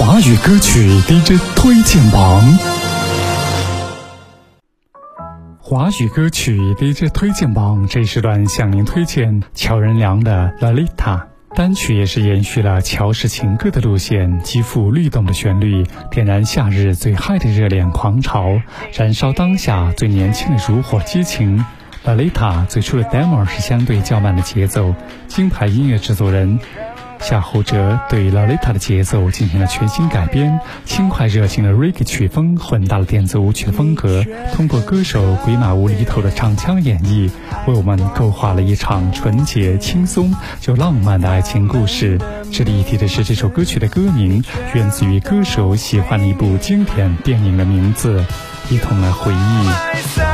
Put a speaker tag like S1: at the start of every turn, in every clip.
S1: 华语歌曲 DJ 推荐榜，华语歌曲 DJ 推荐榜这一时段向您推荐乔任梁的《Lalita》单曲，也是延续了乔氏情歌的路线，极富律动的旋律，点燃夏日最嗨的热恋狂潮，燃烧当下最年轻的如火激情。《Lalita》最初的 demo 是相对较慢的节奏，金牌音乐制作人。夏侯哲对《Lalita》的节奏进行了全新改编，轻快热情的 Reggae 曲风混搭了电子舞曲的风格，通过歌手鬼马无厘头的唱腔演绎，为我们勾画了一场纯洁、轻松又浪漫的爱情故事。值得一提的是，这首歌曲的歌名源自于歌手喜欢的一部经典电影的名字，一同来回忆。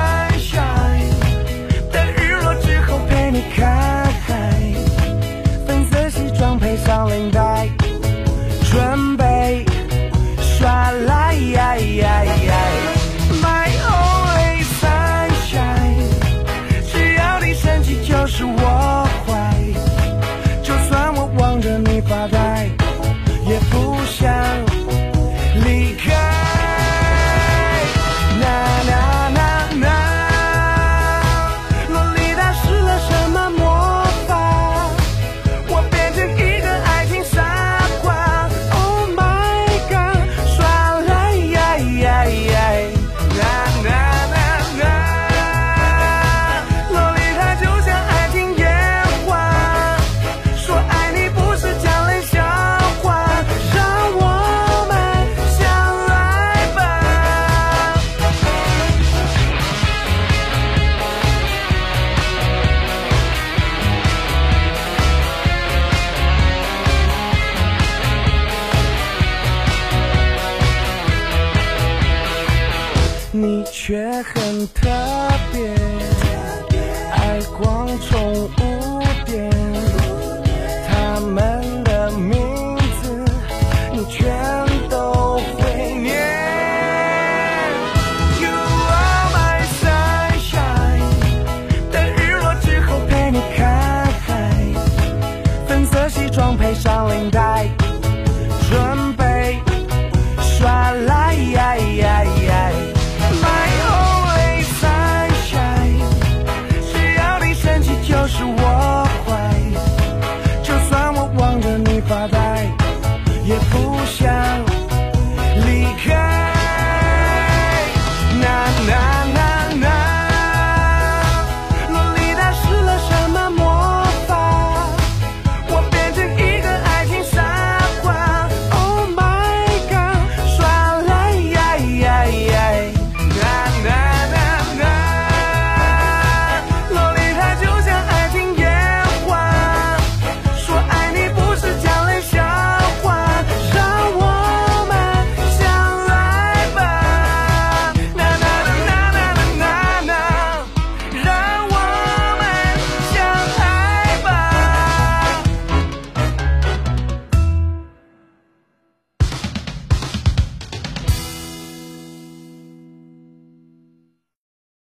S2: 却很特别，爱光从也不。